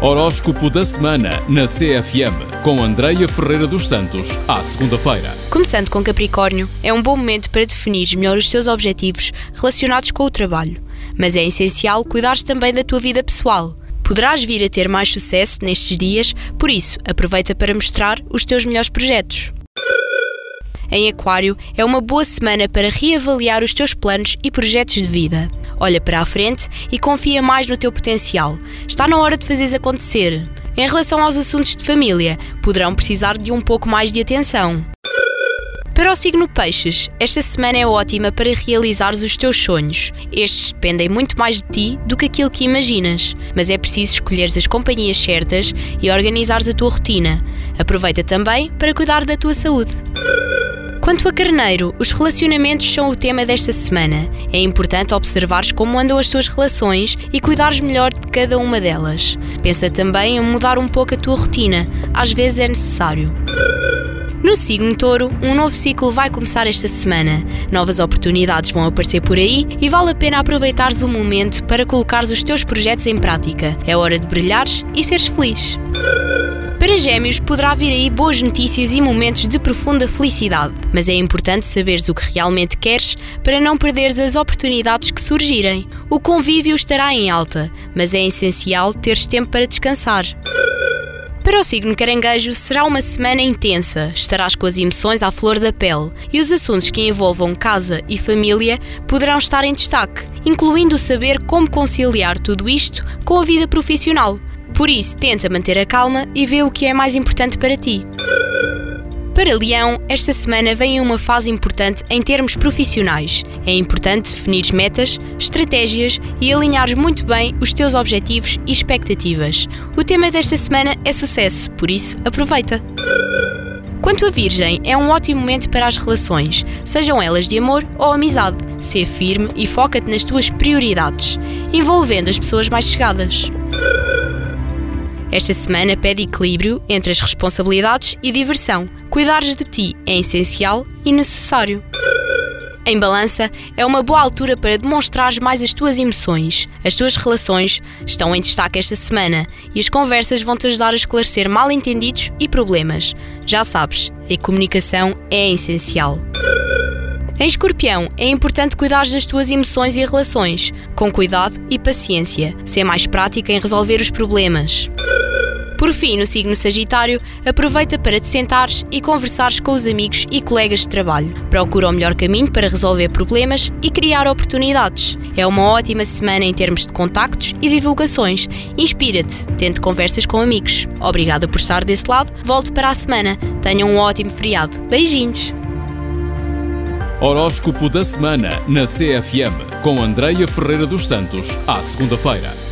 Horóscopo da semana na CFM com Andreia Ferreira dos Santos à segunda-feira. Começando com Capricórnio, é um bom momento para definir melhor os teus objetivos relacionados com o trabalho, mas é essencial cuidares também da tua vida pessoal. Poderás vir a ter mais sucesso nestes dias, por isso aproveita para mostrar os teus melhores projetos. Em Aquário, é uma boa semana para reavaliar os teus planos e projetos de vida. Olha para a frente e confia mais no teu potencial. Está na hora de fazeres acontecer. Em relação aos assuntos de família, poderão precisar de um pouco mais de atenção. Para o signo Peixes, esta semana é ótima para realizares os teus sonhos. Estes dependem muito mais de ti do que aquilo que imaginas, mas é preciso escolheres as companhias certas e organizares a tua rotina. Aproveita também para cuidar da tua saúde. Quanto a Carneiro, os relacionamentos são o tema desta semana. É importante observares como andam as tuas relações e cuidares melhor de cada uma delas. Pensa também em mudar um pouco a tua rotina, às vezes é necessário. No signo touro, um novo ciclo vai começar esta semana. Novas oportunidades vão aparecer por aí e vale a pena aproveitares o momento para colocares os teus projetos em prática. É hora de brilhares e seres feliz. Para Gêmeos, poderá vir aí boas notícias e momentos de profunda felicidade, mas é importante saberes o que realmente queres para não perderes as oportunidades que surgirem. O convívio estará em alta, mas é essencial teres tempo para descansar. Para o signo caranguejo, será uma semana intensa. Estarás com as emoções à flor da pele e os assuntos que envolvam casa e família poderão estar em destaque, incluindo saber como conciliar tudo isto com a vida profissional. Por isso, tenta manter a calma e vê o que é mais importante para ti. Para Leão, esta semana vem uma fase importante em termos profissionais. É importante definir metas, estratégias e alinhares muito bem os teus objetivos e expectativas. O tema desta semana é sucesso, por isso aproveita. Quanto a Virgem, é um ótimo momento para as relações, sejam elas de amor ou amizade. Ser firme e foca-te nas tuas prioridades, envolvendo as pessoas mais chegadas. Esta semana pede equilíbrio entre as responsabilidades e diversão. Cuidares de ti é essencial e necessário. Em balança, é uma boa altura para demonstrares mais as tuas emoções. As tuas relações estão em destaque esta semana e as conversas vão te ajudar a esclarecer mal-entendidos e problemas. Já sabes, a comunicação é essencial. Em escorpião, é importante cuidar das tuas emoções e relações, com cuidado e paciência. Ser mais prática em resolver os problemas. Por fim, no signo Sagitário, aproveita para te sentares e conversares com os amigos e colegas de trabalho. Procura o melhor caminho para resolver problemas e criar oportunidades. É uma ótima semana em termos de contactos e divulgações. Inspira-te, tente conversas com amigos. Obrigada por estar desse lado. Volte para a semana. Tenham um ótimo feriado. Beijinhos! Horóscopo da semana na CFM com Andreia Ferreira dos Santos à segunda-feira.